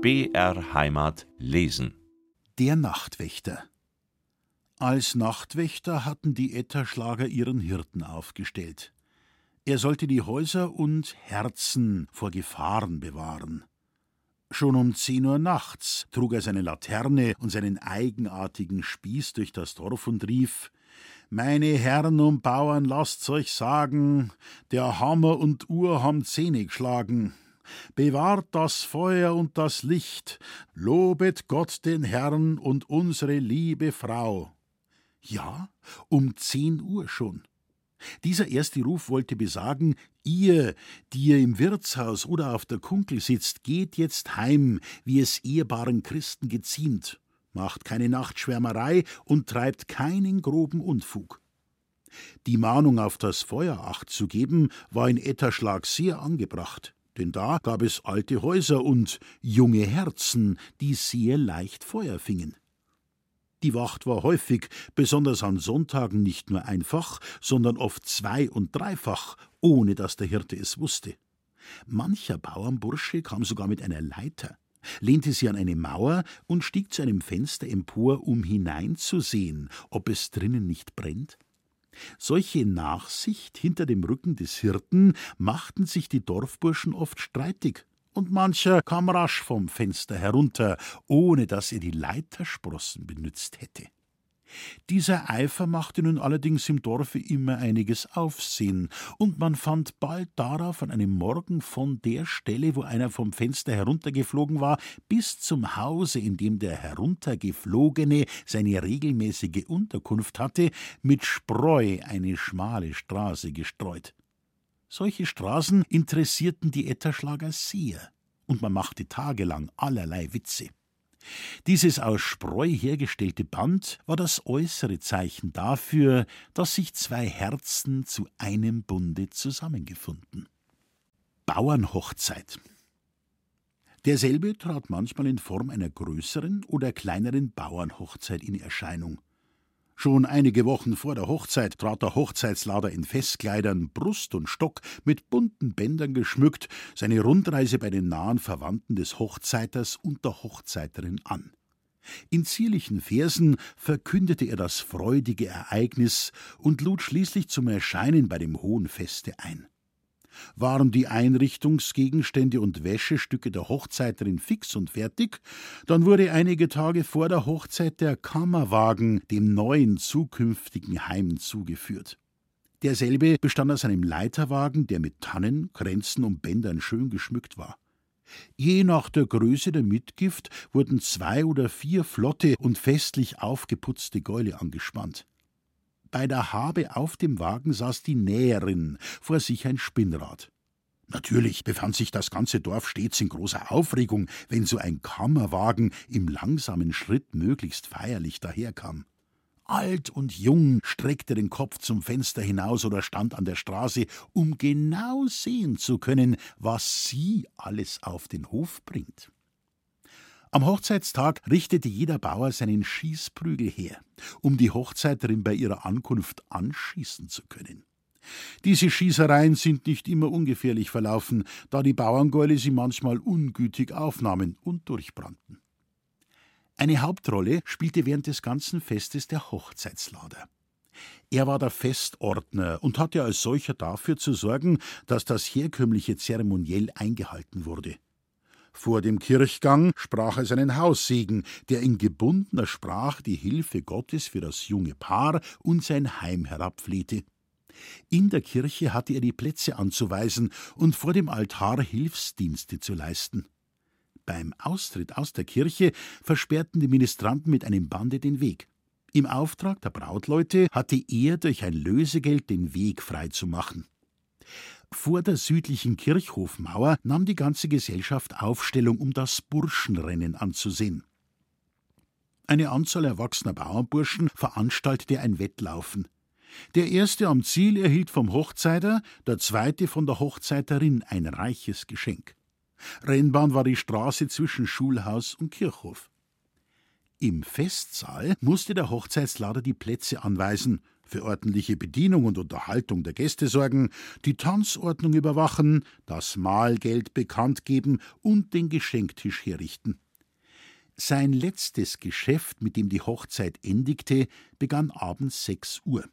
BR Heimat lesen. Der Nachtwächter. Als Nachtwächter hatten die Etterschlager ihren Hirten aufgestellt. Er sollte die Häuser und Herzen vor Gefahren bewahren. Schon um zehn Uhr nachts trug er seine Laterne und seinen eigenartigen Spieß durch das Dorf und rief Meine Herren und Bauern, lasst's euch sagen, der Hammer und Uhr haben Zähne geschlagen. Bewahrt das Feuer und das Licht, lobet Gott den Herrn und unsere liebe Frau. Ja, um zehn Uhr schon. Dieser erste Ruf wollte besagen, ihr, die ihr im Wirtshaus oder auf der Kunkel sitzt, geht jetzt heim, wie es ehrbaren Christen geziemt, macht keine Nachtschwärmerei und treibt keinen groben Unfug. Die Mahnung auf das Feuer acht zu geben, war in Etterschlag sehr angebracht, denn da gab es alte Häuser und junge Herzen, die sehr leicht Feuer fingen. Die Wacht war häufig, besonders an Sonntagen, nicht nur einfach, sondern oft zwei- und dreifach, ohne dass der Hirte es wusste. Mancher Bauernbursche kam sogar mit einer Leiter, lehnte sie an eine Mauer und stieg zu einem Fenster empor, um hineinzusehen, ob es drinnen nicht brennt. Solche Nachsicht hinter dem Rücken des Hirten machten sich die Dorfburschen oft streitig, und mancher kam rasch vom Fenster herunter, ohne dass er die Leitersprossen benützt hätte. Dieser Eifer machte nun allerdings im Dorfe immer einiges Aufsehen, und man fand bald darauf an einem Morgen von der Stelle, wo einer vom Fenster heruntergeflogen war, bis zum Hause, in dem der Heruntergeflogene seine regelmäßige Unterkunft hatte, mit Spreu eine schmale Straße gestreut. Solche Straßen interessierten die Etterschlager sehr, und man machte tagelang allerlei Witze. Dieses aus Spreu hergestellte Band war das äußere Zeichen dafür, dass sich zwei Herzen zu einem Bunde zusammengefunden. Bauernhochzeit. Derselbe trat manchmal in Form einer größeren oder kleineren Bauernhochzeit in Erscheinung. Schon einige Wochen vor der Hochzeit trat der Hochzeitslader in Festkleidern, Brust und Stock mit bunten Bändern geschmückt seine Rundreise bei den nahen Verwandten des Hochzeiters und der Hochzeiterin an. In zierlichen Versen verkündete er das freudige Ereignis und lud schließlich zum Erscheinen bei dem hohen Feste ein. Waren die Einrichtungsgegenstände und Wäschestücke der Hochzeiterin fix und fertig, dann wurde einige Tage vor der Hochzeit der Kammerwagen dem neuen zukünftigen Heim zugeführt. Derselbe bestand aus einem Leiterwagen, der mit Tannen, Kränzen und Bändern schön geschmückt war. Je nach der Größe der Mitgift wurden zwei oder vier flotte und festlich aufgeputzte Gäule angespannt. Bei der Habe auf dem Wagen saß die Näherin, vor sich ein Spinnrad. Natürlich befand sich das ganze Dorf stets in großer Aufregung, wenn so ein Kammerwagen im langsamen Schritt möglichst feierlich daherkam. Alt und jung streckte den Kopf zum Fenster hinaus oder stand an der Straße, um genau sehen zu können, was sie alles auf den Hof bringt. Am Hochzeitstag richtete jeder Bauer seinen Schießprügel her, um die Hochzeiterin bei ihrer Ankunft anschießen zu können. Diese Schießereien sind nicht immer ungefährlich verlaufen, da die Bauerngäule sie manchmal ungütig aufnahmen und durchbrannten. Eine Hauptrolle spielte während des ganzen Festes der Hochzeitslader. Er war der Festordner und hatte als solcher dafür zu sorgen, dass das herkömmliche Zeremoniell eingehalten wurde. Vor dem Kirchgang sprach er seinen Haussegen, der in gebundener Sprache die Hilfe Gottes für das junge Paar und sein Heim herabflehte. In der Kirche hatte er die Plätze anzuweisen und vor dem Altar Hilfsdienste zu leisten. Beim Austritt aus der Kirche versperrten die Ministranten mit einem Bande den Weg. Im Auftrag der Brautleute hatte er durch ein Lösegeld den Weg frei zu machen. Vor der südlichen Kirchhofmauer nahm die ganze Gesellschaft Aufstellung, um das Burschenrennen anzusehen. Eine Anzahl erwachsener Bauernburschen veranstaltete ein Wettlaufen. Der erste am Ziel erhielt vom Hochzeiter, der zweite von der Hochzeiterin ein reiches Geschenk. Rennbahn war die Straße zwischen Schulhaus und Kirchhof. Im Festsaal musste der Hochzeitslader die Plätze anweisen, für ordentliche Bedienung und Unterhaltung der Gäste sorgen, die Tanzordnung überwachen, das Mahlgeld bekannt geben und den Geschenktisch herrichten. Sein letztes Geschäft, mit dem die Hochzeit endigte, begann abends sechs Uhr.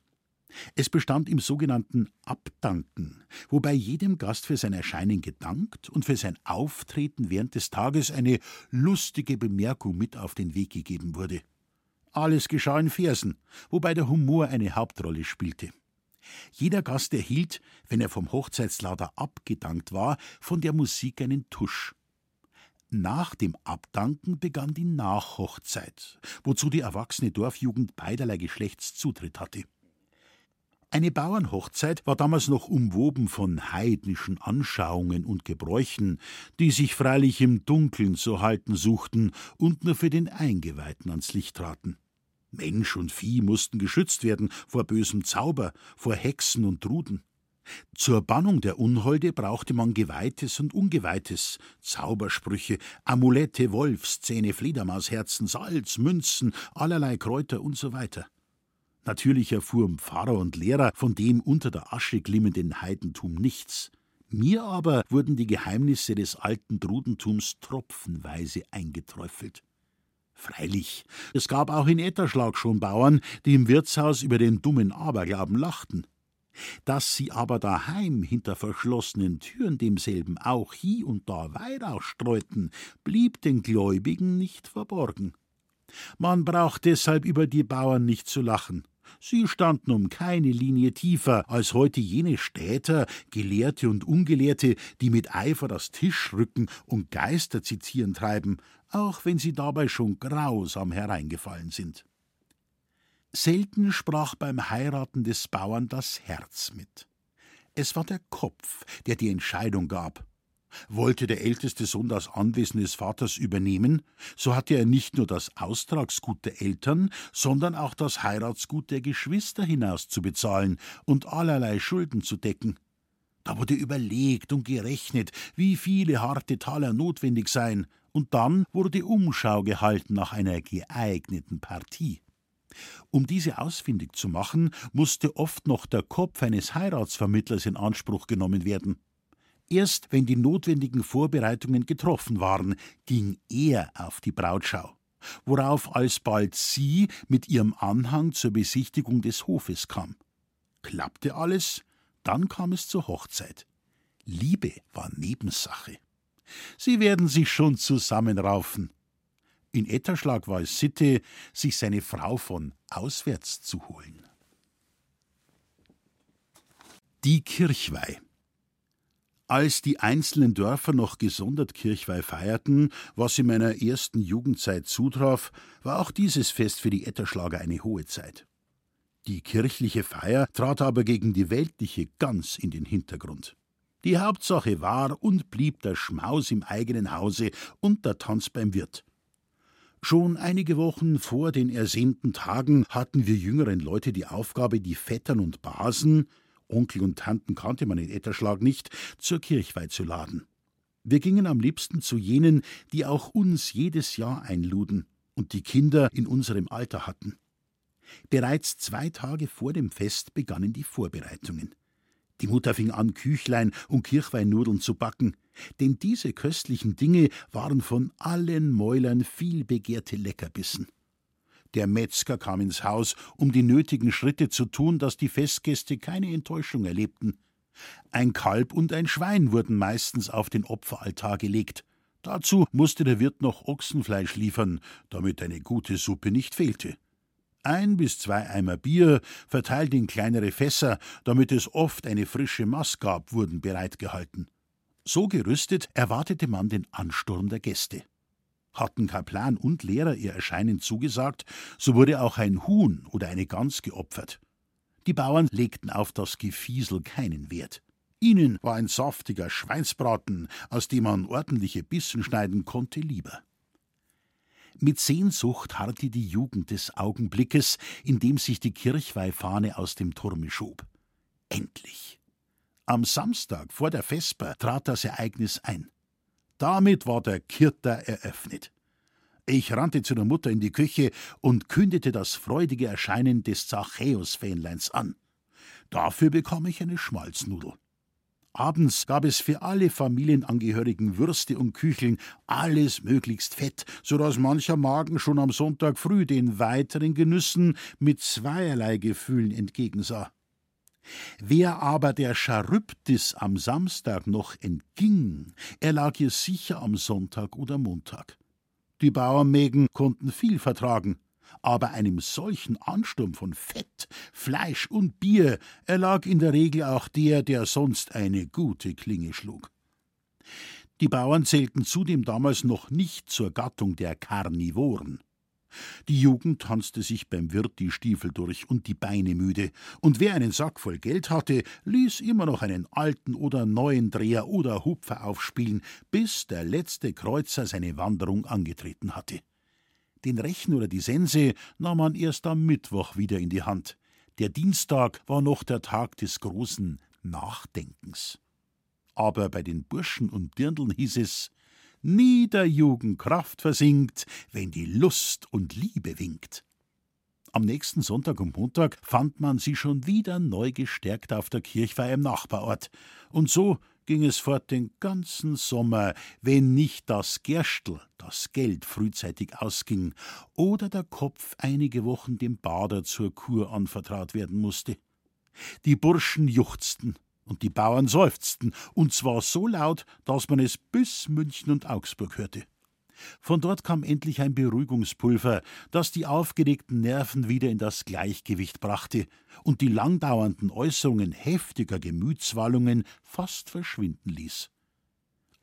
Es bestand im sogenannten Abdanken, wobei jedem Gast für sein Erscheinen gedankt und für sein Auftreten während des Tages eine lustige Bemerkung mit auf den Weg gegeben wurde. Alles geschah in Versen, wobei der Humor eine Hauptrolle spielte. Jeder Gast erhielt, wenn er vom Hochzeitslader abgedankt war, von der Musik einen Tusch. Nach dem Abdanken begann die Nachhochzeit, wozu die erwachsene Dorfjugend beiderlei Geschlechts Zutritt hatte. Eine Bauernhochzeit war damals noch umwoben von heidnischen Anschauungen und Gebräuchen, die sich freilich im Dunkeln zu halten suchten und nur für den Eingeweihten ans Licht traten. Mensch und Vieh mussten geschützt werden vor bösem Zauber, vor Hexen und Truden. Zur Bannung der Unholde brauchte man Geweihtes und Ungeweihtes, Zaubersprüche, Amulette, Wolfszähne, Fledermausherzen, Salz, Münzen, allerlei Kräuter und so weiter. Natürlich erfuhren Pfarrer und Lehrer von dem unter der Asche glimmenden Heidentum nichts. Mir aber wurden die Geheimnisse des alten Drudentums tropfenweise eingeträufelt. Freilich, es gab auch in Etterschlag schon Bauern, die im Wirtshaus über den dummen Aberglauben lachten. Dass sie aber daheim hinter verschlossenen Türen demselben auch hie und da Weihrauch streuten, blieb den Gläubigen nicht verborgen. Man braucht deshalb über die Bauern nicht zu lachen. Sie standen um keine Linie tiefer als heute jene Städter, Gelehrte und Ungelehrte, die mit Eifer das Tischrücken und Geister zitieren treiben, auch wenn sie dabei schon grausam hereingefallen sind. Selten sprach beim Heiraten des Bauern das Herz mit. Es war der Kopf, der die Entscheidung gab. Wollte der älteste Sohn das Anwesen des Vaters übernehmen, so hatte er nicht nur das Austragsgut der Eltern, sondern auch das Heiratsgut der Geschwister hinauszubezahlen und allerlei Schulden zu decken. Da wurde überlegt und gerechnet, wie viele harte Taler notwendig seien, und dann wurde Umschau gehalten nach einer geeigneten Partie. Um diese ausfindig zu machen, musste oft noch der Kopf eines Heiratsvermittlers in Anspruch genommen werden. Erst wenn die notwendigen Vorbereitungen getroffen waren, ging er auf die Brautschau, worauf alsbald sie mit ihrem Anhang zur Besichtigung des Hofes kam. Klappte alles, dann kam es zur Hochzeit. Liebe war Nebensache. Sie werden sich schon zusammenraufen. In Etterschlag war es Sitte, sich seine Frau von auswärts zu holen. Die Kirchweih. Als die einzelnen Dörfer noch gesondert Kirchweih feierten, was in meiner ersten Jugendzeit zutraf, war auch dieses Fest für die Etterschlager eine hohe Zeit. Die kirchliche Feier trat aber gegen die weltliche ganz in den Hintergrund. Die Hauptsache war und blieb der Schmaus im eigenen Hause und der Tanz beim Wirt. Schon einige Wochen vor den ersehnten Tagen hatten wir jüngeren Leute die Aufgabe, die Vettern und Basen, Onkel und Tanten kannte man in Etterschlag nicht, zur Kirchweih zu laden. Wir gingen am liebsten zu jenen, die auch uns jedes Jahr einluden und die Kinder in unserem Alter hatten. Bereits zwei Tage vor dem Fest begannen die Vorbereitungen. Die Mutter fing an, Küchlein und Kirchweinnudeln zu backen, denn diese köstlichen Dinge waren von allen Mäulern viel begehrte Leckerbissen. Der Metzger kam ins Haus, um die nötigen Schritte zu tun, dass die Festgäste keine Enttäuschung erlebten. Ein Kalb und ein Schwein wurden meistens auf den Opferaltar gelegt. Dazu musste der Wirt noch Ochsenfleisch liefern, damit eine gute Suppe nicht fehlte. Ein bis zwei Eimer Bier, verteilt in kleinere Fässer, damit es oft eine frische Maß gab, wurden bereitgehalten. So gerüstet erwartete man den Ansturm der Gäste. Hatten Kaplan und Lehrer ihr Erscheinen zugesagt, so wurde auch ein Huhn oder eine Gans geopfert. Die Bauern legten auf das Gefiesel keinen Wert. Ihnen war ein saftiger Schweinsbraten, aus dem man ordentliche Bissen schneiden konnte, lieber. Mit Sehnsucht harrte die Jugend des Augenblickes, in dem sich die Kirchweihfahne aus dem Turme schob. Endlich! Am Samstag vor der Vesper trat das Ereignis ein. Damit war der Kirter eröffnet. Ich rannte zu der Mutter in die Küche und kündete das freudige Erscheinen des Zachäus-Fähnleins an. Dafür bekam ich eine Schmalznudel. Abends gab es für alle Familienangehörigen Würste und Kücheln, alles möglichst fett, so dass mancher Magen schon am Sonntag früh den weiteren Genüssen mit zweierlei Gefühlen entgegensah. Wer aber der Charybdis am Samstag noch entging, er lag ihr sicher am Sonntag oder Montag. Die Bauernmägen konnten viel vertragen, aber einem solchen Ansturm von Fett, Fleisch und Bier erlag in der Regel auch der, der sonst eine gute Klinge schlug. Die Bauern zählten zudem damals noch nicht zur Gattung der Karnivoren. Die Jugend tanzte sich beim Wirt die Stiefel durch und die Beine müde, und wer einen Sack voll Geld hatte, ließ immer noch einen alten oder neuen Dreher oder Hupfer aufspielen, bis der letzte Kreuzer seine Wanderung angetreten hatte. Den Rechen oder die Sense nahm man erst am Mittwoch wieder in die Hand. Der Dienstag war noch der Tag des großen Nachdenkens. Aber bei den Burschen und Dirndln hieß es, nie der Jugend Kraft versinkt, wenn die Lust und Liebe winkt. Am nächsten Sonntag und Montag fand man sie schon wieder neu gestärkt auf der Kirchweih im Nachbarort. Und so ging es fort den ganzen Sommer, wenn nicht das Gerstl, das Geld frühzeitig ausging, oder der Kopf einige Wochen dem Bader zur Kur anvertraut werden musste. Die Burschen juchzten, und die Bauern seufzten, und zwar so laut, dass man es bis München und Augsburg hörte. Von dort kam endlich ein Beruhigungspulver, das die aufgeregten Nerven wieder in das Gleichgewicht brachte und die langdauernden Äußerungen heftiger Gemütswallungen fast verschwinden ließ.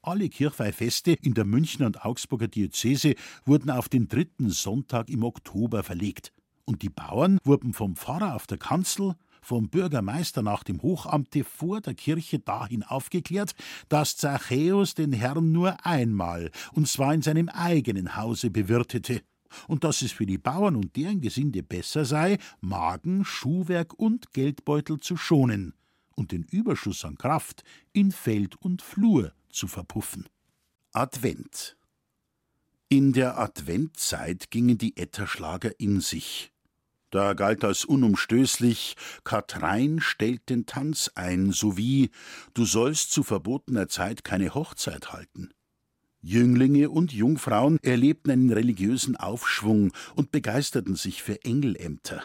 Alle Kirchweihfeste in der Münchner und Augsburger Diözese wurden auf den dritten Sonntag im Oktober verlegt, und die Bauern wurden vom Pfarrer auf der Kanzel vom Bürgermeister nach dem Hochamte vor der Kirche dahin aufgeklärt, dass Zachäus den Herrn nur einmal, und zwar in seinem eigenen Hause, bewirtete, und dass es für die Bauern und deren Gesinde besser sei, Magen, Schuhwerk und Geldbeutel zu schonen und den Überschuss an Kraft in Feld und Flur zu verpuffen. Advent In der Adventzeit gingen die Etterschlager in sich. Da galt als unumstößlich, Katrein stellt den Tanz ein, sowie Du sollst zu verbotener Zeit keine Hochzeit halten. Jünglinge und Jungfrauen erlebten einen religiösen Aufschwung und begeisterten sich für Engelämter.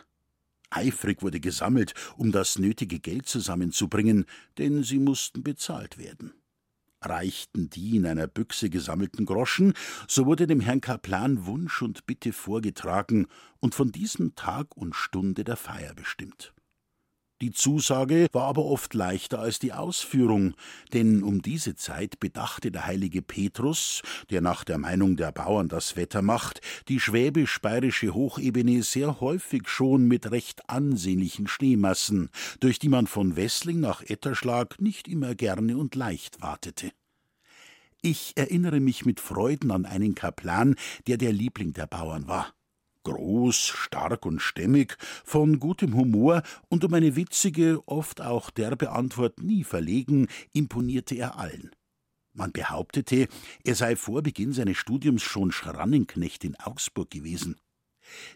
Eifrig wurde gesammelt, um das nötige Geld zusammenzubringen, denn sie mussten bezahlt werden reichten die in einer Büchse gesammelten Groschen, so wurde dem Herrn Kaplan Wunsch und Bitte vorgetragen und von diesem Tag und Stunde der Feier bestimmt. Die Zusage war aber oft leichter als die Ausführung, denn um diese Zeit bedachte der heilige Petrus, der nach der Meinung der Bauern das Wetter macht, die schwäbisch-bayerische Hochebene sehr häufig schon mit recht ansehnlichen Schneemassen, durch die man von Wessling nach Etterschlag nicht immer gerne und leicht wartete. Ich erinnere mich mit Freuden an einen Kaplan, der der Liebling der Bauern war groß, stark und stämmig, von gutem Humor und um eine witzige, oft auch derbe Antwort nie verlegen, imponierte er allen. Man behauptete, er sei vor Beginn seines Studiums schon Schrannenknecht in Augsburg gewesen.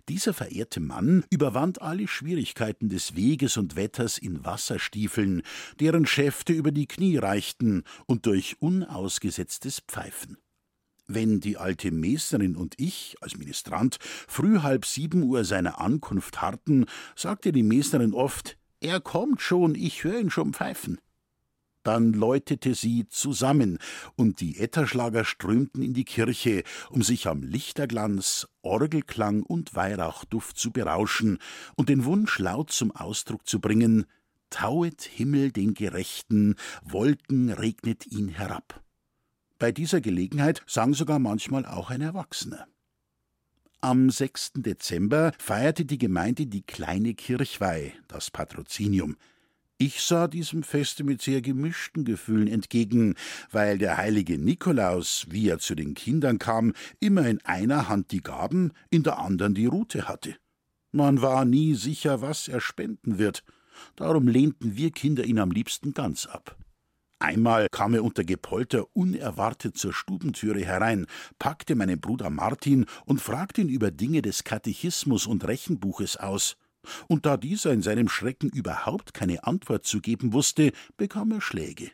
Dieser verehrte Mann überwand alle Schwierigkeiten des Weges und Wetters in Wasserstiefeln, deren Schäfte über die Knie reichten, und durch unausgesetztes Pfeifen. Wenn die alte Meisterin und ich als Ministrant früh halb sieben Uhr seiner Ankunft harrten, sagte die Meisterin oft Er kommt schon, ich höre ihn schon pfeifen. Dann läutete sie zusammen, und die Etterschlager strömten in die Kirche, um sich am Lichterglanz, Orgelklang und Weihrauchduft zu berauschen und den Wunsch laut zum Ausdruck zu bringen Tauet Himmel den Gerechten, Wolken regnet ihn herab. Bei dieser Gelegenheit sang sogar manchmal auch ein Erwachsener. Am 6. Dezember feierte die Gemeinde die kleine Kirchweih, das Patrozinium. Ich sah diesem Feste mit sehr gemischten Gefühlen entgegen, weil der heilige Nikolaus, wie er zu den Kindern kam, immer in einer Hand die Gaben, in der anderen die Rute hatte. Man war nie sicher, was er spenden wird. Darum lehnten wir Kinder ihn am liebsten ganz ab. Einmal kam er unter Gepolter unerwartet zur Stubentüre herein, packte meinen Bruder Martin und fragte ihn über Dinge des Katechismus und Rechenbuches aus. Und da dieser in seinem Schrecken überhaupt keine Antwort zu geben wusste, bekam er Schläge.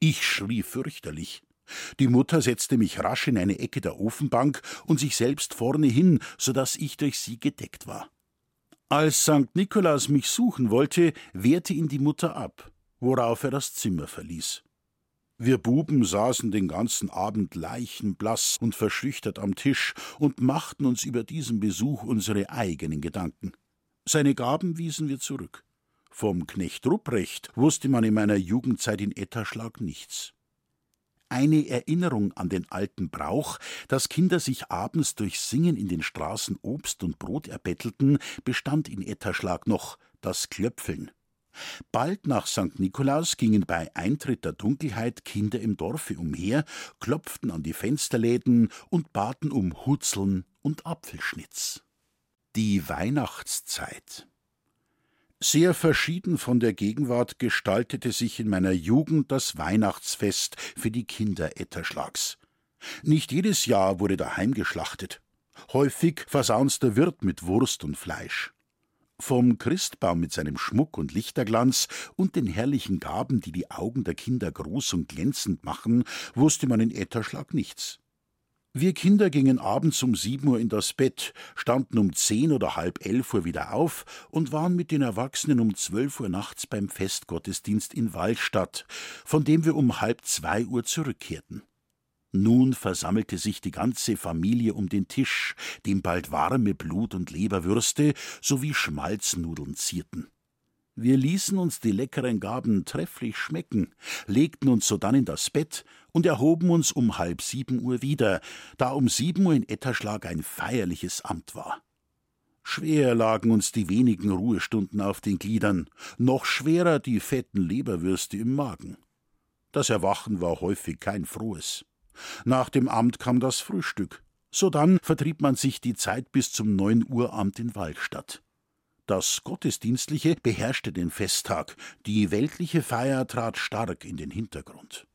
Ich schrie fürchterlich. Die Mutter setzte mich rasch in eine Ecke der Ofenbank und sich selbst vorne hin, so dass ich durch sie gedeckt war. Als St. Nikolaus mich suchen wollte, wehrte ihn die Mutter ab, worauf er das Zimmer verließ. Wir Buben saßen den ganzen Abend leichenblaß und verschüchtert am Tisch und machten uns über diesen Besuch unsere eigenen Gedanken. Seine Gaben wiesen wir zurück. Vom Knecht Rupprecht wusste man in meiner Jugendzeit in Etterschlag nichts eine Erinnerung an den alten Brauch, dass Kinder sich abends durch Singen in den Straßen Obst und Brot erbettelten, bestand in Etterschlag noch das Klöpfeln. Bald nach St. Nikolaus gingen bei Eintritt der Dunkelheit Kinder im Dorfe umher, klopften an die Fensterläden und baten um Hutzeln und Apfelschnitz. Die Weihnachtszeit sehr verschieden von der Gegenwart gestaltete sich in meiner Jugend das Weihnachtsfest für die Kinder Etterschlags. Nicht jedes Jahr wurde daheim geschlachtet. Häufig versauns der Wirt mit Wurst und Fleisch. Vom Christbaum mit seinem Schmuck und Lichterglanz und den herrlichen Gaben, die die Augen der Kinder groß und glänzend machen, wusste man in Etterschlag nichts. Wir Kinder gingen abends um sieben Uhr in das Bett, standen um zehn oder halb elf Uhr wieder auf und waren mit den Erwachsenen um zwölf Uhr nachts beim Festgottesdienst in Wallstadt, von dem wir um halb zwei Uhr zurückkehrten. Nun versammelte sich die ganze Familie um den Tisch, dem bald warme Blut- und Leberwürste sowie Schmalznudeln zierten. Wir ließen uns die leckeren Gaben trefflich schmecken, legten uns sodann in das Bett und erhoben uns um halb sieben Uhr wieder, da um sieben Uhr in Etterschlag ein feierliches Amt war. Schwer lagen uns die wenigen Ruhestunden auf den Gliedern, noch schwerer die fetten Leberwürste im Magen. Das Erwachen war häufig kein frohes. Nach dem Amt kam das Frühstück. Sodann vertrieb man sich die Zeit bis zum neun Uhr Amt in Waldstadt. Das Gottesdienstliche beherrschte den Festtag, die weltliche Feier trat stark in den Hintergrund.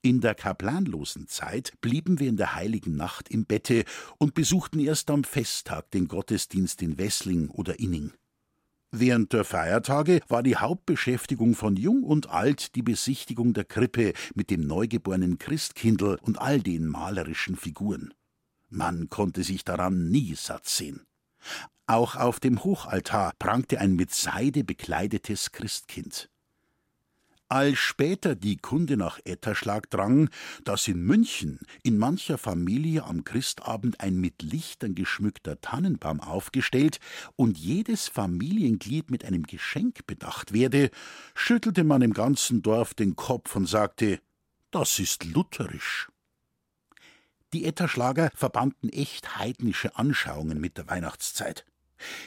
In der kaplanlosen Zeit blieben wir in der heiligen Nacht im Bette und besuchten erst am Festtag den Gottesdienst in Wessling oder Inning. Während der Feiertage war die Hauptbeschäftigung von Jung und Alt die Besichtigung der Krippe mit dem neugeborenen Christkindl und all den malerischen Figuren. Man konnte sich daran nie satt sehen. Auch auf dem Hochaltar prangte ein mit Seide bekleidetes Christkind. Als später die Kunde nach Etterschlag drang, dass in München in mancher Familie am Christabend ein mit Lichtern geschmückter Tannenbaum aufgestellt und jedes Familienglied mit einem Geschenk bedacht werde, schüttelte man im ganzen Dorf den Kopf und sagte, das ist lutherisch. Die Etterschlager verbanden echt heidnische Anschauungen mit der Weihnachtszeit.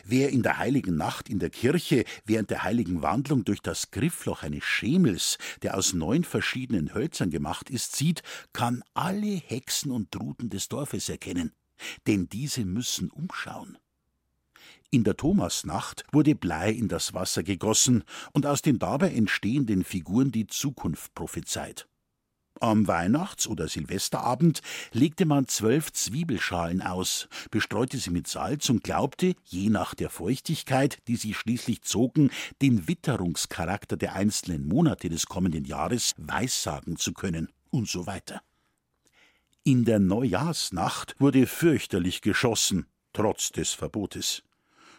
Wer in der heiligen Nacht in der Kirche während der heiligen Wandlung durch das Griffloch eines Schemels, der aus neun verschiedenen Hölzern gemacht ist, sieht, kann alle Hexen und Truden des Dorfes erkennen, denn diese müssen umschauen. In der Thomasnacht wurde Blei in das Wasser gegossen und aus den dabei entstehenden Figuren die Zukunft prophezeit. Am Weihnachts- oder Silvesterabend legte man zwölf Zwiebelschalen aus, bestreute sie mit Salz und glaubte, je nach der Feuchtigkeit, die sie schließlich zogen, den Witterungscharakter der einzelnen Monate des kommenden Jahres weissagen zu können und so weiter. In der Neujahrsnacht wurde fürchterlich geschossen, trotz des Verbotes.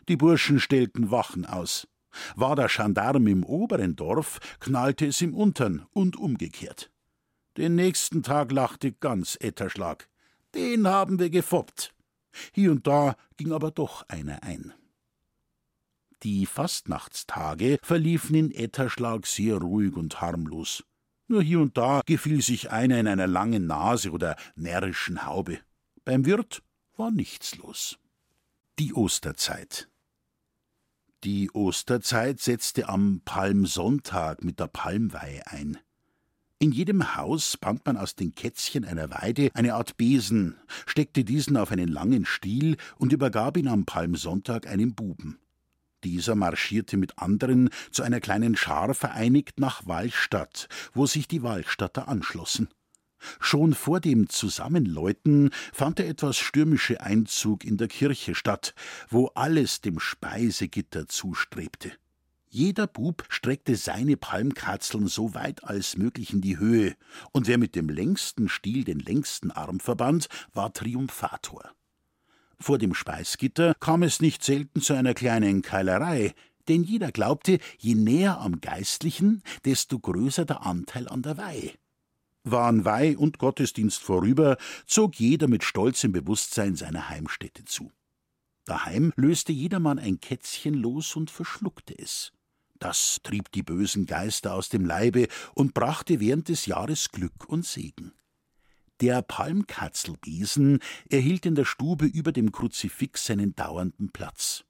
Die Burschen stellten Wachen aus. War der Gendarm im oberen Dorf, knallte es im untern und umgekehrt. Den nächsten Tag lachte ganz Etterschlag. Den haben wir gefoppt. Hier und da ging aber doch einer ein. Die Fastnachtstage verliefen in Etterschlag sehr ruhig und harmlos. Nur hier und da gefiel sich einer in einer langen Nase oder närrischen Haube. Beim Wirt war nichts los. Die Osterzeit. Die Osterzeit setzte am Palmsonntag mit der Palmweihe ein. In jedem Haus band man aus den Kätzchen einer Weide eine Art Besen, steckte diesen auf einen langen Stiel und übergab ihn am Palmsonntag einem Buben. Dieser marschierte mit anderen zu einer kleinen Schar vereinigt nach Wallstadt, wo sich die Wallstatter anschlossen. Schon vor dem Zusammenläuten fand der etwas stürmische Einzug in der Kirche statt, wo alles dem Speisegitter zustrebte. Jeder Bub streckte seine Palmkatzeln so weit als möglich in die Höhe, und wer mit dem längsten Stiel den längsten Arm verband, war Triumphator. Vor dem Speisgitter kam es nicht selten zu einer kleinen Keilerei, denn jeder glaubte, je näher am Geistlichen, desto größer der Anteil an der Weihe. Waren Weih und Gottesdienst vorüber, zog jeder mit stolzem Bewusstsein seiner Heimstätte zu. Daheim löste jedermann ein Kätzchen los und verschluckte es. Das trieb die bösen Geister aus dem Leibe und brachte während des Jahres Glück und Segen. Der Palmkatzelbesen erhielt in der Stube über dem Kruzifix seinen dauernden Platz.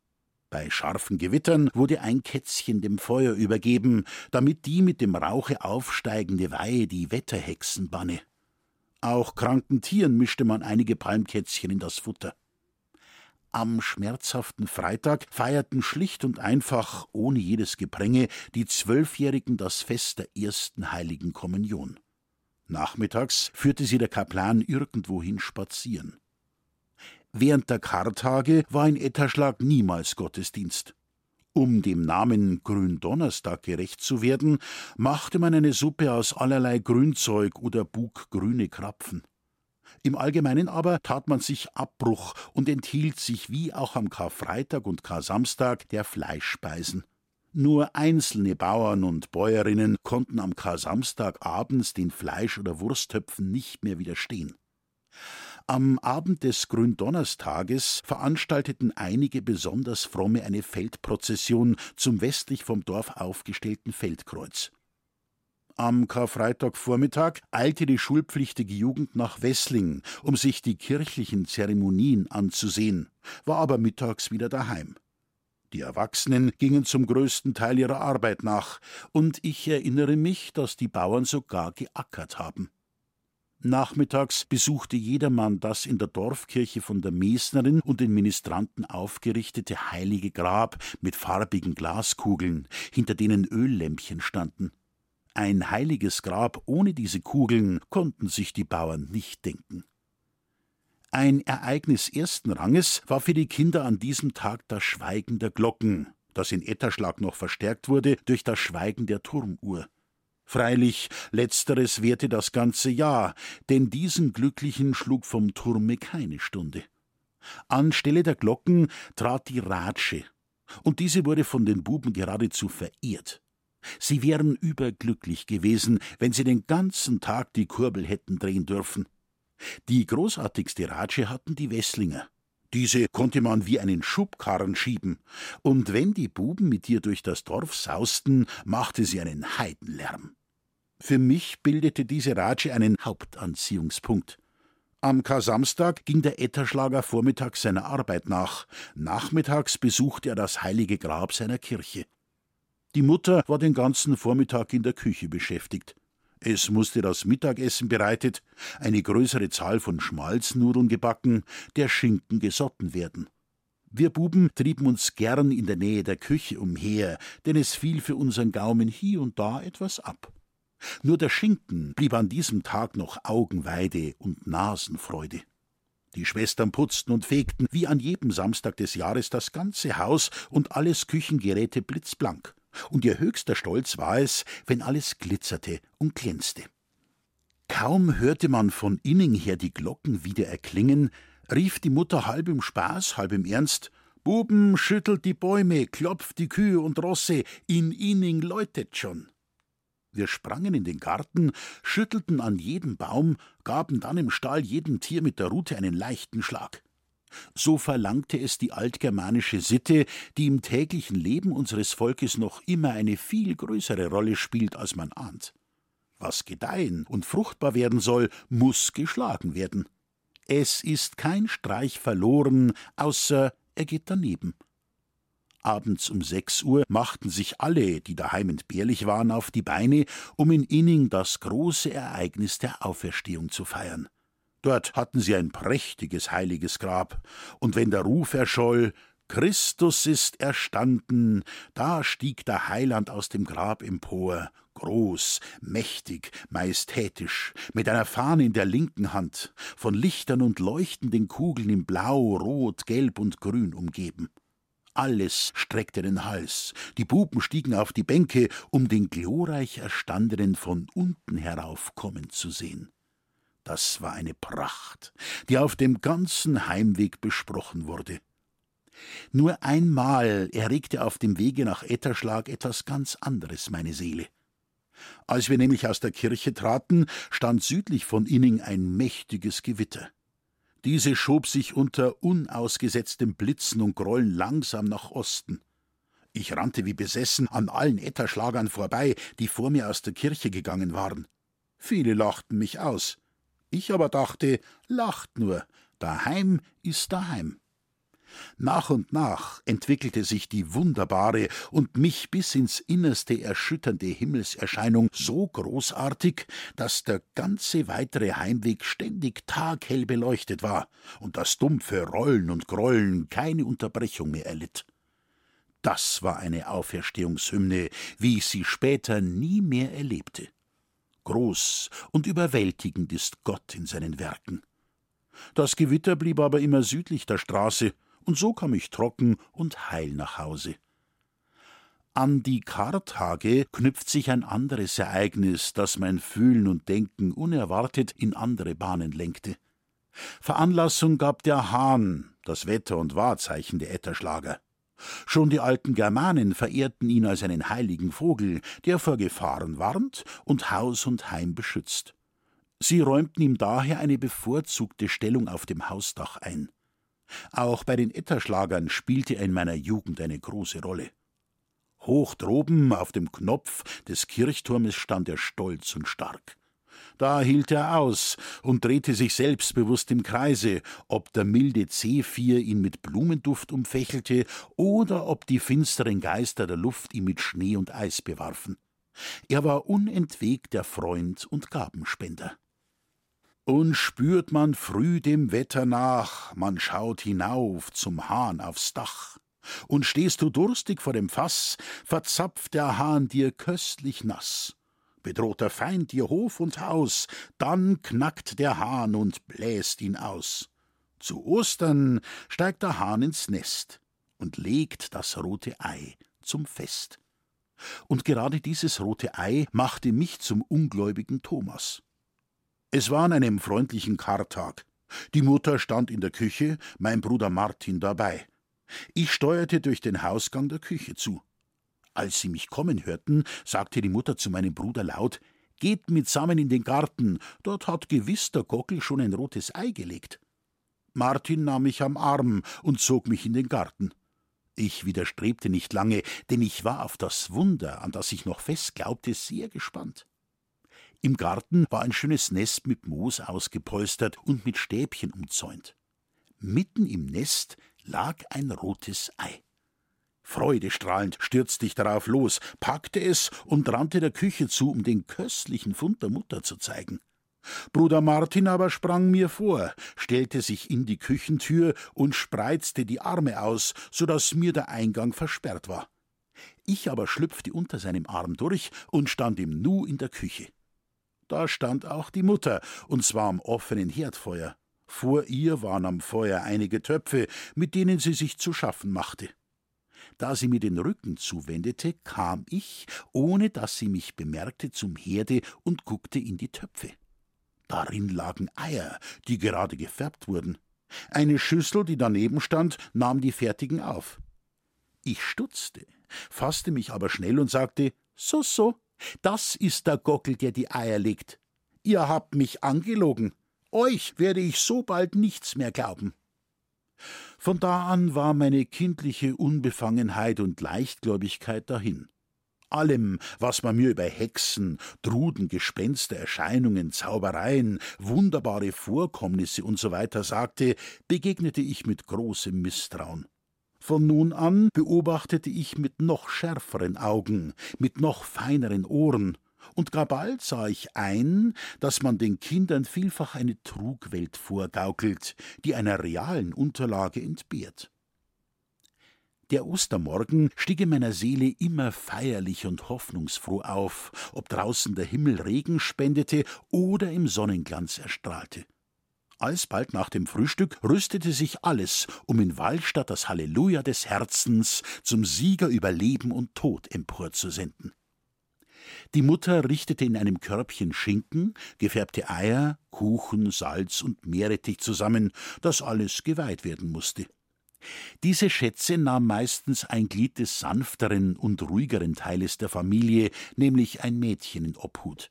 Bei scharfen Gewittern wurde ein Kätzchen dem Feuer übergeben, damit die mit dem Rauche aufsteigende Weihe die Wetterhexen banne. Auch kranken Tieren mischte man einige Palmkätzchen in das Futter. Am schmerzhaften Freitag feierten schlicht und einfach, ohne jedes Gepränge, die Zwölfjährigen das Fest der ersten heiligen Kommunion. Nachmittags führte sie der Kaplan irgendwohin spazieren. Während der Kartage war in Etterschlag niemals Gottesdienst. Um dem Namen Gründonnerstag gerecht zu werden, machte man eine Suppe aus allerlei Grünzeug oder buggrüne Krapfen. Im Allgemeinen aber tat man sich Abbruch und enthielt sich wie auch am Karfreitag und Karsamstag der Fleischspeisen. Nur einzelne Bauern und Bäuerinnen konnten am Kar-Samstag abends den Fleisch- oder Wursttöpfen nicht mehr widerstehen. Am Abend des Gründonnerstages veranstalteten einige besonders fromme eine Feldprozession zum westlich vom Dorf aufgestellten Feldkreuz. Am Karfreitagvormittag eilte die schulpflichtige Jugend nach Wessling, um sich die kirchlichen Zeremonien anzusehen, war aber mittags wieder daheim. Die Erwachsenen gingen zum größten Teil ihrer Arbeit nach, und ich erinnere mich, dass die Bauern sogar geackert haben. Nachmittags besuchte jedermann das in der Dorfkirche von der Mesnerin und den Ministranten aufgerichtete heilige Grab mit farbigen Glaskugeln, hinter denen Öllämpchen standen. Ein heiliges Grab ohne diese Kugeln konnten sich die Bauern nicht denken. Ein Ereignis ersten Ranges war für die Kinder an diesem Tag das Schweigen der Glocken, das in Etterschlag noch verstärkt wurde durch das Schweigen der Turmuhr. Freilich, letzteres währte das ganze Jahr, denn diesen Glücklichen schlug vom Turme keine Stunde. Anstelle der Glocken trat die Ratsche, und diese wurde von den Buben geradezu verehrt. Sie wären überglücklich gewesen, wenn sie den ganzen Tag die Kurbel hätten drehen dürfen. Die großartigste Ratsche hatten die Wesslinger. Diese konnte man wie einen Schubkarren schieben, und wenn die Buben mit ihr durch das Dorf sausten, machte sie einen Heidenlärm. Für mich bildete diese Ratsche einen Hauptanziehungspunkt. Am Kar-Samstag ging der Etterschlager vormittags seiner Arbeit nach, nachmittags besuchte er das heilige Grab seiner Kirche. Die Mutter war den ganzen Vormittag in der Küche beschäftigt. Es musste das Mittagessen bereitet, eine größere Zahl von Schmalznudeln gebacken, der Schinken gesotten werden. Wir Buben trieben uns gern in der Nähe der Küche umher, denn es fiel für unseren Gaumen hier und da etwas ab. Nur der Schinken blieb an diesem Tag noch Augenweide und Nasenfreude. Die Schwestern putzten und fegten wie an jedem Samstag des Jahres das ganze Haus und alles Küchengeräte blitzblank und ihr höchster Stolz war es, wenn alles glitzerte und glänzte. Kaum hörte man von innen her die Glocken wieder erklingen, rief die Mutter halb im Spaß, halb im Ernst Buben, schüttelt die Bäume, klopft die Kühe und Rosse, in Inning läutet schon. Wir sprangen in den Garten, schüttelten an jedem Baum, gaben dann im Stall jedem Tier mit der Rute einen leichten Schlag. So verlangte es die altgermanische Sitte, die im täglichen Leben unseres Volkes noch immer eine viel größere Rolle spielt, als man ahnt. Was gedeihen und fruchtbar werden soll, muss geschlagen werden. Es ist kein Streich verloren, außer er geht daneben. Abends um sechs Uhr machten sich alle, die daheim entbehrlich waren, auf die Beine, um in Inning das große Ereignis der Auferstehung zu feiern. Dort hatten sie ein prächtiges heiliges Grab, und wenn der Ruf erscholl Christus ist erstanden, da stieg der Heiland aus dem Grab empor, groß, mächtig, majestätisch, mit einer Fahne in der linken Hand, von Lichtern und leuchtenden Kugeln in Blau, Rot, Gelb und Grün umgeben. Alles streckte den Hals, die Buben stiegen auf die Bänke, um den glorreich Erstandenen von unten herauf kommen zu sehen. Das war eine Pracht, die auf dem ganzen Heimweg besprochen wurde. Nur einmal erregte auf dem Wege nach Etterschlag etwas ganz anderes meine Seele. Als wir nämlich aus der Kirche traten, stand südlich von Inning ein mächtiges Gewitter. Diese schob sich unter unausgesetztem Blitzen und Grollen langsam nach Osten. Ich rannte wie besessen an allen Etterschlagern vorbei, die vor mir aus der Kirche gegangen waren. Viele lachten mich aus. Ich aber dachte, lacht nur, daheim ist daheim. Nach und nach entwickelte sich die wunderbare und mich bis ins Innerste erschütternde Himmelserscheinung so großartig, dass der ganze weitere Heimweg ständig taghell beleuchtet war und das dumpfe Rollen und Grollen keine Unterbrechung mehr erlitt. Das war eine Auferstehungshymne, wie ich sie später nie mehr erlebte. Groß und überwältigend ist Gott in seinen Werken. Das Gewitter blieb aber immer südlich der Straße, und so kam ich trocken und heil nach Hause. An die Kartage knüpft sich ein anderes Ereignis, das mein Fühlen und Denken unerwartet in andere Bahnen lenkte. Veranlassung gab der Hahn, das Wetter- und Wahrzeichen der Etterschlager. Schon die alten Germanen verehrten ihn als einen heiligen Vogel, der vor Gefahren warnt und Haus und Heim beschützt. Sie räumten ihm daher eine bevorzugte Stellung auf dem Hausdach ein. Auch bei den Etterschlagern spielte er in meiner Jugend eine große Rolle. Hoch droben auf dem Knopf des Kirchturmes stand er stolz und stark. Da hielt er aus und drehte sich selbstbewusst im Kreise, ob der milde Zephyr ihn mit Blumenduft umfächelte oder ob die finsteren Geister der Luft ihn mit Schnee und Eis bewarfen. Er war unentwegt der Freund und Gabenspender. Und spürt man früh dem Wetter nach, man schaut hinauf zum Hahn aufs Dach. Und stehst du durstig vor dem Fass, verzapft der Hahn dir köstlich nass. Bedroht der Feind dir Hof und Haus, dann knackt der Hahn und bläst ihn aus. Zu Ostern steigt der Hahn ins Nest und legt das rote Ei zum Fest. Und gerade dieses rote Ei machte mich zum ungläubigen Thomas. Es war an einem freundlichen Kartag. Die Mutter stand in der Küche, mein Bruder Martin dabei. Ich steuerte durch den Hausgang der Küche zu. Als sie mich kommen hörten, sagte die Mutter zu meinem Bruder laut: Geht mitsammen in den Garten, dort hat gewiss der Gockel schon ein rotes Ei gelegt. Martin nahm mich am Arm und zog mich in den Garten. Ich widerstrebte nicht lange, denn ich war auf das Wunder, an das ich noch fest glaubte, sehr gespannt. Im Garten war ein schönes Nest mit Moos ausgepolstert und mit Stäbchen umzäunt. Mitten im Nest lag ein rotes Ei. Freudestrahlend stürzte ich darauf los, packte es und rannte der Küche zu, um den köstlichen Fund der Mutter zu zeigen. Bruder Martin aber sprang mir vor, stellte sich in die Küchentür und spreizte die Arme aus, so dass mir der Eingang versperrt war. Ich aber schlüpfte unter seinem Arm durch und stand im Nu in der Küche. Da stand auch die Mutter, und zwar am offenen Herdfeuer. Vor ihr waren am Feuer einige Töpfe, mit denen sie sich zu schaffen machte. Da sie mir den Rücken zuwendete, kam ich, ohne dass sie mich bemerkte, zum Herde und guckte in die Töpfe. Darin lagen Eier, die gerade gefärbt wurden. Eine Schüssel, die daneben stand, nahm die fertigen auf. Ich stutzte, fasste mich aber schnell und sagte: So, so, das ist der Gockel, der die Eier legt. Ihr habt mich angelogen. Euch werde ich so bald nichts mehr glauben. Von da an war meine kindliche Unbefangenheit und Leichtgläubigkeit dahin. Allem, was man mir über Hexen, Truden, Gespenster, Erscheinungen, Zaubereien, wunderbare Vorkommnisse usw. So sagte, begegnete ich mit großem Misstrauen. Von nun an beobachtete ich mit noch schärferen Augen, mit noch feineren Ohren, und gar bald sah ich ein, dass man den Kindern vielfach eine Trugwelt vorgaukelt, die einer realen Unterlage entbehrt. Der Ostermorgen stieg in meiner Seele immer feierlich und hoffnungsfroh auf, ob draußen der Himmel Regen spendete oder im Sonnenglanz erstrahlte. Alsbald nach dem Frühstück rüstete sich alles, um in Wallstadt das Halleluja des Herzens zum Sieger über Leben und Tod emporzusenden. Die Mutter richtete in einem Körbchen Schinken, gefärbte Eier, Kuchen, Salz und Meerrettich zusammen, das alles geweiht werden musste. Diese Schätze nahm meistens ein Glied des sanfteren und ruhigeren Teiles der Familie, nämlich ein Mädchen in Obhut.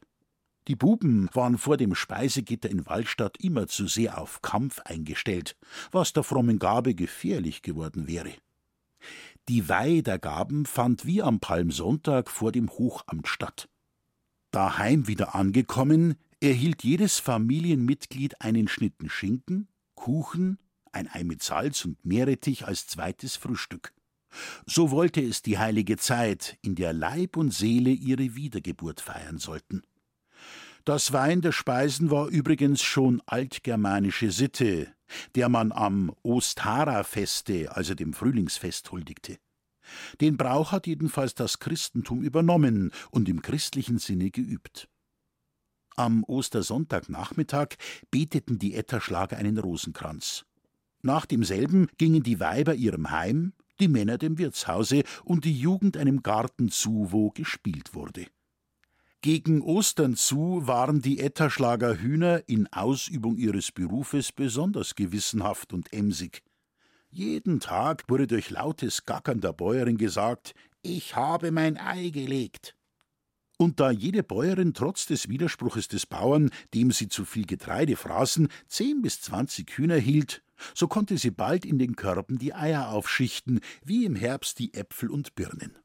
Die Buben waren vor dem Speisegitter in Wallstadt immer zu sehr auf Kampf eingestellt, was der frommen Gabe gefährlich geworden wäre. Die Weih der Gaben fand wie am Palmsonntag vor dem Hochamt statt. Daheim wieder angekommen, erhielt jedes Familienmitglied einen Schnitten Schinken, Kuchen, ein Ei mit Salz und Meerrettich als zweites Frühstück. So wollte es die heilige Zeit, in der Leib und Seele ihre Wiedergeburt feiern sollten. Das Wein der Speisen war übrigens schon altgermanische Sitte, der man am Ostara-Feste, also dem Frühlingsfest, huldigte. Den Brauch hat jedenfalls das Christentum übernommen und im christlichen Sinne geübt. Am Ostersonntagnachmittag beteten die Etterschlager einen Rosenkranz. Nach demselben gingen die Weiber ihrem Heim, die Männer dem Wirtshause und die Jugend einem Garten zu, wo gespielt wurde. Gegen Ostern zu waren die Etterschlager Hühner in Ausübung ihres Berufes besonders gewissenhaft und emsig. Jeden Tag wurde durch lautes Gackern der Bäuerin gesagt, ich habe mein Ei gelegt. Und da jede Bäuerin trotz des Widerspruches des Bauern, dem sie zu viel Getreide fraßen, zehn bis zwanzig Hühner hielt, so konnte sie bald in den Körben die Eier aufschichten, wie im Herbst die Äpfel und Birnen.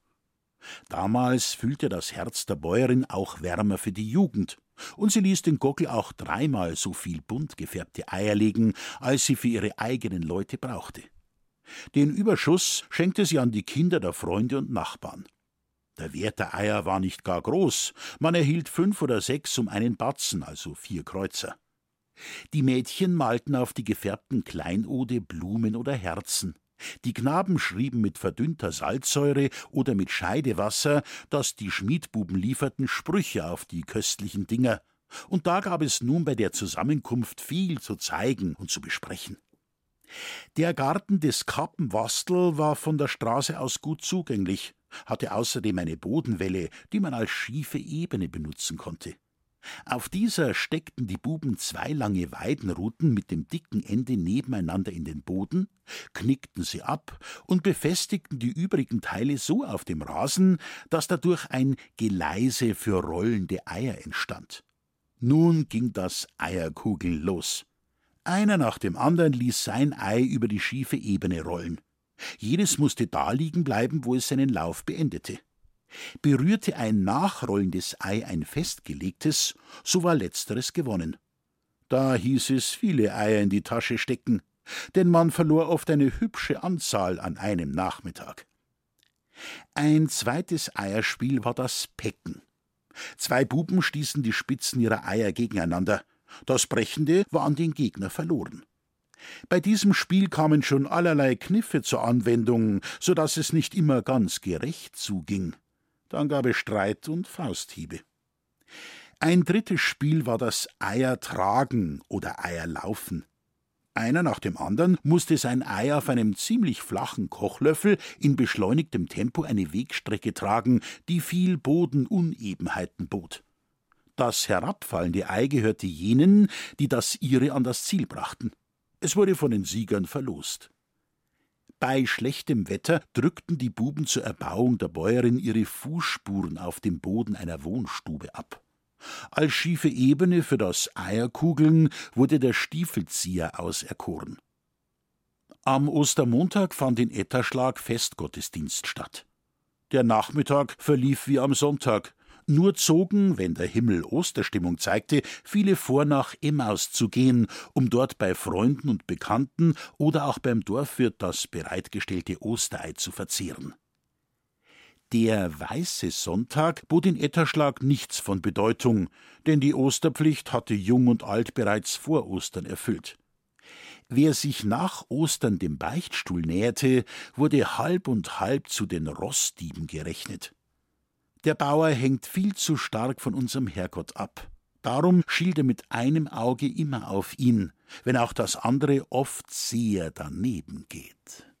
Damals fühlte das Herz der Bäuerin auch wärmer für die Jugend, und sie ließ den Gockel auch dreimal so viel bunt gefärbte Eier legen, als sie für ihre eigenen Leute brauchte. Den Überschuss schenkte sie an die Kinder der Freunde und Nachbarn. Der Wert der Eier war nicht gar groß, man erhielt fünf oder sechs um einen Batzen, also vier Kreuzer. Die Mädchen malten auf die gefärbten Kleinode Blumen oder Herzen. Die Knaben schrieben mit verdünnter Salzsäure oder mit Scheidewasser, das die Schmiedbuben lieferten, Sprüche auf die köstlichen Dinger. Und da gab es nun bei der Zusammenkunft viel zu zeigen und zu besprechen. Der Garten des Kappenwastel war von der Straße aus gut zugänglich, hatte außerdem eine Bodenwelle, die man als schiefe Ebene benutzen konnte. Auf dieser steckten die Buben zwei lange Weidenruten mit dem dicken Ende nebeneinander in den Boden, knickten sie ab und befestigten die übrigen Teile so auf dem Rasen, dass dadurch ein Geleise für rollende Eier entstand. Nun ging das Eierkugeln los. Einer nach dem anderen ließ sein Ei über die schiefe Ebene rollen. Jedes musste da liegen bleiben, wo es seinen Lauf beendete. Berührte ein nachrollendes Ei ein festgelegtes, so war letzteres gewonnen. Da hieß es viele Eier in die Tasche stecken, denn man verlor oft eine hübsche Anzahl an einem Nachmittag. Ein zweites Eierspiel war das Pecken. Zwei Buben stießen die Spitzen ihrer Eier gegeneinander. Das Brechende war an den Gegner verloren. Bei diesem Spiel kamen schon allerlei Kniffe zur Anwendung, so dass es nicht immer ganz gerecht zuging. Dann gab es Streit und Fausthiebe. Ein drittes Spiel war das Eiertragen oder Eierlaufen. Einer nach dem anderen musste sein Ei auf einem ziemlich flachen Kochlöffel in beschleunigtem Tempo eine Wegstrecke tragen, die viel Bodenunebenheiten bot. Das herabfallende Ei gehörte jenen, die das ihre an das Ziel brachten. Es wurde von den Siegern verlost. Bei schlechtem Wetter drückten die Buben zur Erbauung der Bäuerin ihre Fußspuren auf dem Boden einer Wohnstube ab. Als schiefe Ebene für das Eierkugeln wurde der Stiefelzieher auserkoren. Am Ostermontag fand in Etterschlag Festgottesdienst statt. Der Nachmittag verlief wie am Sonntag, nur zogen, wenn der Himmel Osterstimmung zeigte, viele vor, nach Emmaus zu gehen, um dort bei Freunden und Bekannten oder auch beim Dorfwirt das bereitgestellte Osterei zu verzehren. Der weiße Sonntag bot in Etterschlag nichts von Bedeutung, denn die Osterpflicht hatte Jung und Alt bereits vor Ostern erfüllt. Wer sich nach Ostern dem Beichtstuhl näherte, wurde halb und halb zu den Rossdieben gerechnet. Der Bauer hängt viel zu stark von unserem Herrgott ab. Darum schielt er mit einem Auge immer auf ihn, wenn auch das andere oft sehr daneben geht.